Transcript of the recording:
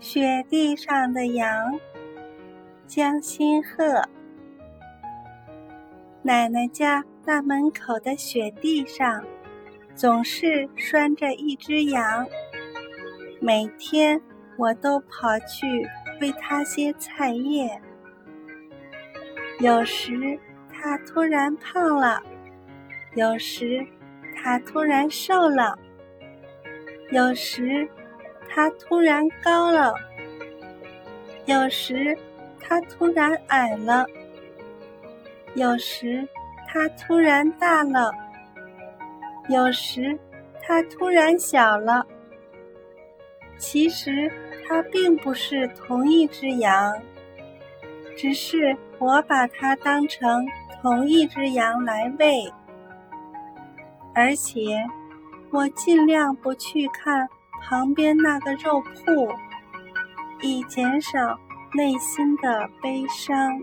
雪地上的羊，江心鹤。奶奶家大门口的雪地上，总是拴着一只羊。每天我都跑去喂它些菜叶。有时它突然胖了，有时它突然瘦了，有时。它突然高了，有时它突然矮了，有时它突然大了，有时它突然小了。其实它并不是同一只羊，只是我把它当成同一只羊来喂，而且我尽量不去看。旁边那个肉铺，以减少内心的悲伤。